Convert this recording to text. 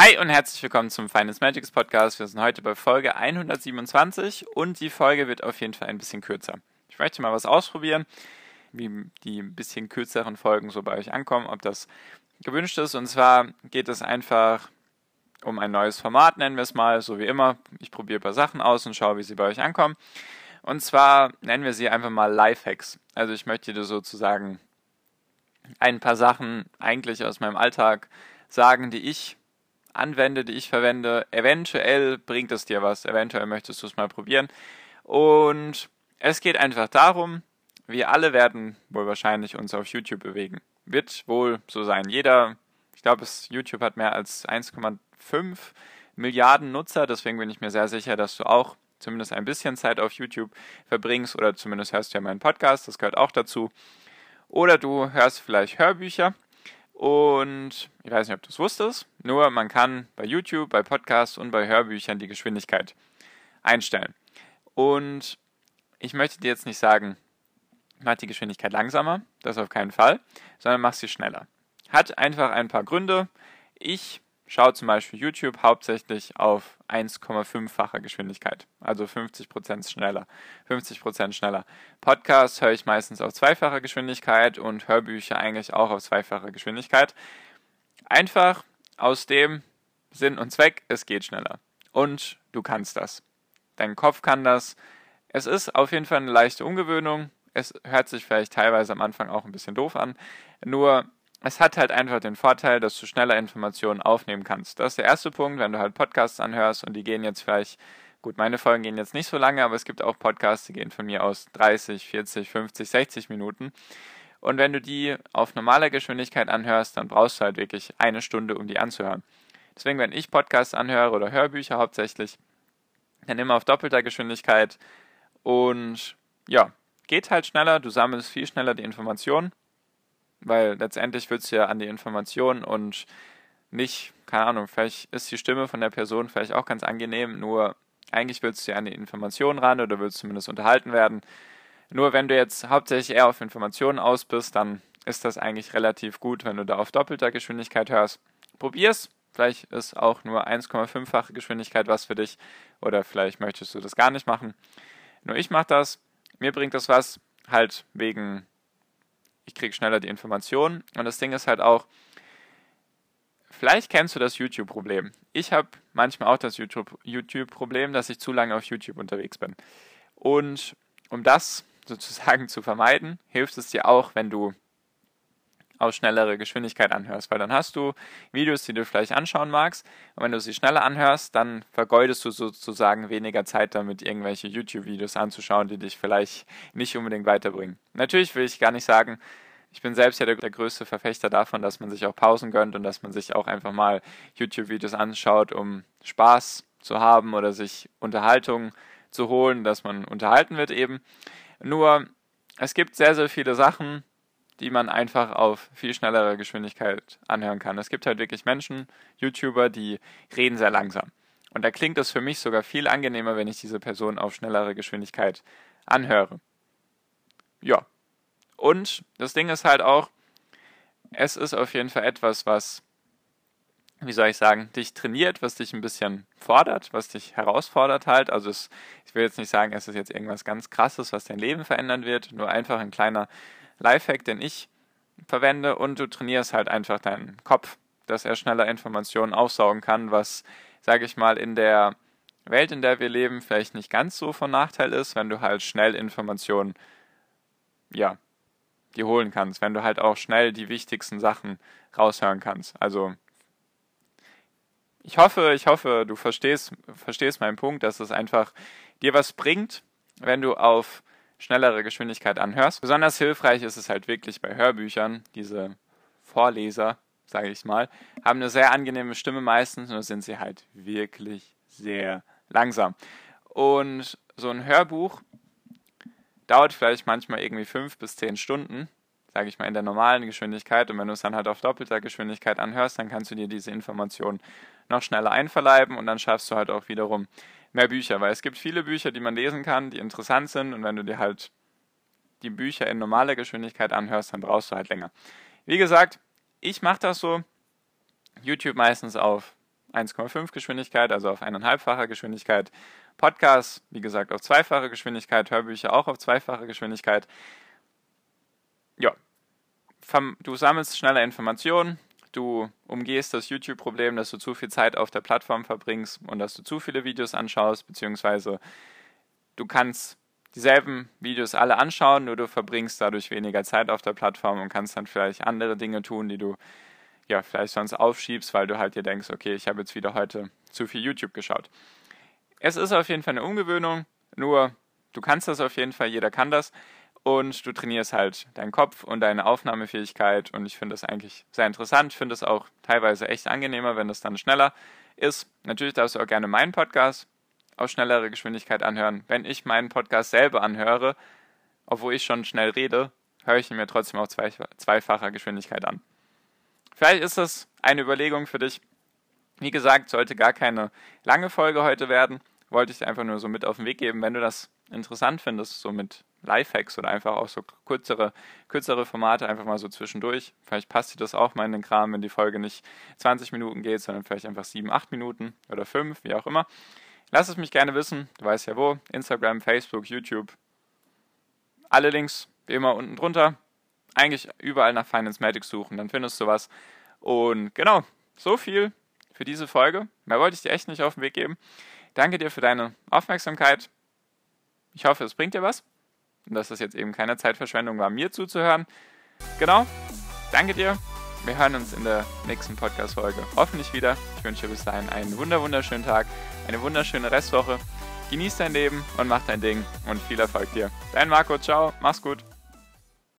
Hi und herzlich willkommen zum Finance Magics Podcast. Wir sind heute bei Folge 127 und die Folge wird auf jeden Fall ein bisschen kürzer. Ich möchte mal was ausprobieren, wie die ein bisschen kürzeren Folgen so bei euch ankommen, ob das gewünscht ist. Und zwar geht es einfach um ein neues Format, nennen wir es mal, so wie immer. Ich probiere ein paar Sachen aus und schaue, wie sie bei euch ankommen. Und zwar nennen wir sie einfach mal Lifehacks. Also ich möchte dir sozusagen ein paar Sachen eigentlich aus meinem Alltag sagen, die ich anwende, die ich verwende. Eventuell bringt es dir was, eventuell möchtest du es mal probieren. Und es geht einfach darum, wir alle werden wohl wahrscheinlich uns auf YouTube bewegen. Wird wohl so sein. Jeder, ich glaube, YouTube hat mehr als 1,5 Milliarden Nutzer, deswegen bin ich mir sehr sicher, dass du auch zumindest ein bisschen Zeit auf YouTube verbringst oder zumindest hörst du ja meinen Podcast, das gehört auch dazu. Oder du hörst vielleicht Hörbücher und ich weiß nicht, ob du es wusstest, nur man kann bei YouTube, bei Podcasts und bei Hörbüchern die Geschwindigkeit einstellen. Und ich möchte dir jetzt nicht sagen, mach die Geschwindigkeit langsamer, das auf keinen Fall, sondern mach sie schneller. Hat einfach ein paar Gründe. Ich schaue zum Beispiel YouTube hauptsächlich auf 1,5-facher Geschwindigkeit, also 50% schneller. 50% schneller. Podcasts höre ich meistens auf zweifacher Geschwindigkeit und Hörbücher eigentlich auch auf zweifacher Geschwindigkeit. Einfach aus dem Sinn und Zweck, es geht schneller. Und du kannst das. Dein Kopf kann das. Es ist auf jeden Fall eine leichte Umgewöhnung. Es hört sich vielleicht teilweise am Anfang auch ein bisschen doof an. Nur es hat halt einfach den Vorteil, dass du schneller Informationen aufnehmen kannst. Das ist der erste Punkt, wenn du halt Podcasts anhörst und die gehen jetzt vielleicht, gut, meine Folgen gehen jetzt nicht so lange, aber es gibt auch Podcasts, die gehen von mir aus 30, 40, 50, 60 Minuten. Und wenn du die auf normaler Geschwindigkeit anhörst, dann brauchst du halt wirklich eine Stunde, um die anzuhören. Deswegen, wenn ich Podcasts anhöre oder Hörbücher hauptsächlich, dann immer auf doppelter Geschwindigkeit und ja, geht halt schneller, du sammelst viel schneller die Informationen weil letztendlich willst du ja an die Informationen und nicht, keine Ahnung, vielleicht ist die Stimme von der Person vielleicht auch ganz angenehm, nur eigentlich willst du ja an die Informationen ran oder willst zumindest unterhalten werden. Nur wenn du jetzt hauptsächlich eher auf Informationen aus bist, dann ist das eigentlich relativ gut, wenn du da auf doppelter Geschwindigkeit hörst. Probier's. Vielleicht ist auch nur 1,5-fache Geschwindigkeit was für dich oder vielleicht möchtest du das gar nicht machen. Nur ich mache das. Mir bringt das was, halt wegen ich kriege schneller die Informationen. Und das Ding ist halt auch, vielleicht kennst du das YouTube-Problem. Ich habe manchmal auch das YouTube-Problem, dass ich zu lange auf YouTube unterwegs bin. Und um das sozusagen zu vermeiden, hilft es dir auch, wenn du aus schnellerer Geschwindigkeit anhörst, weil dann hast du Videos, die du vielleicht anschauen magst und wenn du sie schneller anhörst, dann vergeudest du sozusagen weniger Zeit damit, irgendwelche YouTube-Videos anzuschauen, die dich vielleicht nicht unbedingt weiterbringen. Natürlich will ich gar nicht sagen, ich bin selbst ja der, der größte Verfechter davon, dass man sich auch Pausen gönnt und dass man sich auch einfach mal YouTube-Videos anschaut, um Spaß zu haben oder sich Unterhaltung zu holen, dass man unterhalten wird eben. Nur es gibt sehr, sehr viele Sachen, die man einfach auf viel schnellerer Geschwindigkeit anhören kann. Es gibt halt wirklich Menschen, YouTuber, die reden sehr langsam. Und da klingt es für mich sogar viel angenehmer, wenn ich diese Person auf schnellere Geschwindigkeit anhöre. Ja. Und das Ding ist halt auch, es ist auf jeden Fall etwas, was, wie soll ich sagen, dich trainiert, was dich ein bisschen fordert, was dich herausfordert halt. Also es, ich will jetzt nicht sagen, es ist jetzt irgendwas ganz Krasses, was dein Leben verändern wird, nur einfach ein kleiner Lifehack, den ich verwende und du trainierst halt einfach deinen Kopf, dass er schneller Informationen aufsaugen kann, was, sage ich mal, in der Welt, in der wir leben, vielleicht nicht ganz so von Nachteil ist, wenn du halt schnell Informationen, ja, die holen kannst, wenn du halt auch schnell die wichtigsten Sachen raushören kannst. Also ich hoffe, ich hoffe, du verstehst, verstehst meinen Punkt, dass es einfach dir was bringt, wenn du auf schnellere Geschwindigkeit anhörst. Besonders hilfreich ist es halt wirklich bei Hörbüchern, diese Vorleser, sage ich mal, haben eine sehr angenehme Stimme meistens, nur sind sie halt wirklich sehr langsam. Und so ein Hörbuch dauert vielleicht manchmal irgendwie fünf bis zehn Stunden, sage ich mal, in der normalen Geschwindigkeit. Und wenn du es dann halt auf doppelter Geschwindigkeit anhörst, dann kannst du dir diese Informationen noch schneller einverleiben und dann schaffst du halt auch wiederum mehr Bücher, weil es gibt viele Bücher, die man lesen kann, die interessant sind und wenn du dir halt die Bücher in normaler Geschwindigkeit anhörst, dann brauchst du halt länger. Wie gesagt, ich mache das so, YouTube meistens auf 1,5 Geschwindigkeit, also auf eineinhalbfacher Geschwindigkeit. Podcasts, wie gesagt, auf zweifache Geschwindigkeit, Hörbücher auch auf zweifache Geschwindigkeit. Ja, du sammelst schneller Informationen, du umgehst das YouTube-Problem, dass du zu viel Zeit auf der Plattform verbringst und dass du zu viele Videos anschaust, beziehungsweise du kannst dieselben Videos alle anschauen, nur du verbringst dadurch weniger Zeit auf der Plattform und kannst dann vielleicht andere Dinge tun, die du ja, vielleicht sonst aufschiebst, weil du halt dir denkst, okay, ich habe jetzt wieder heute zu viel YouTube geschaut. Es ist auf jeden Fall eine Umgewöhnung, nur du kannst das auf jeden Fall, jeder kann das und du trainierst halt deinen Kopf und deine Aufnahmefähigkeit und ich finde das eigentlich sehr interessant. Ich finde es auch teilweise echt angenehmer, wenn das dann schneller ist. Natürlich darfst du auch gerne meinen Podcast auf schnellere Geschwindigkeit anhören. Wenn ich meinen Podcast selber anhöre, obwohl ich schon schnell rede, höre ich ihn mir trotzdem auf zweifacher Geschwindigkeit an. Vielleicht ist das eine Überlegung für dich. Wie gesagt, sollte gar keine lange Folge heute werden. Wollte ich dir einfach nur so mit auf den Weg geben, wenn du das interessant findest, so mit Lifehacks oder einfach auch so kürzere, kürzere Formate einfach mal so zwischendurch. Vielleicht passt dir das auch mal in den Kram, wenn die Folge nicht 20 Minuten geht, sondern vielleicht einfach 7, 8 Minuten oder 5, wie auch immer. Lass es mich gerne wissen. Du weißt ja wo. Instagram, Facebook, YouTube. Alle Links wie immer unten drunter eigentlich überall nach Finance Magic suchen, dann findest du was. Und genau, so viel für diese Folge. Mehr wollte ich dir echt nicht auf den Weg geben. Danke dir für deine Aufmerksamkeit. Ich hoffe, es bringt dir was. Und dass es jetzt eben keine Zeitverschwendung war, mir zuzuhören. Genau. Danke dir. Wir hören uns in der nächsten Podcast-Folge hoffentlich wieder. Ich wünsche dir bis dahin einen wunderschönen Tag, eine wunderschöne Restwoche. Genieß dein Leben und mach dein Ding und viel Erfolg dir. Dein Marco, ciao, mach's gut.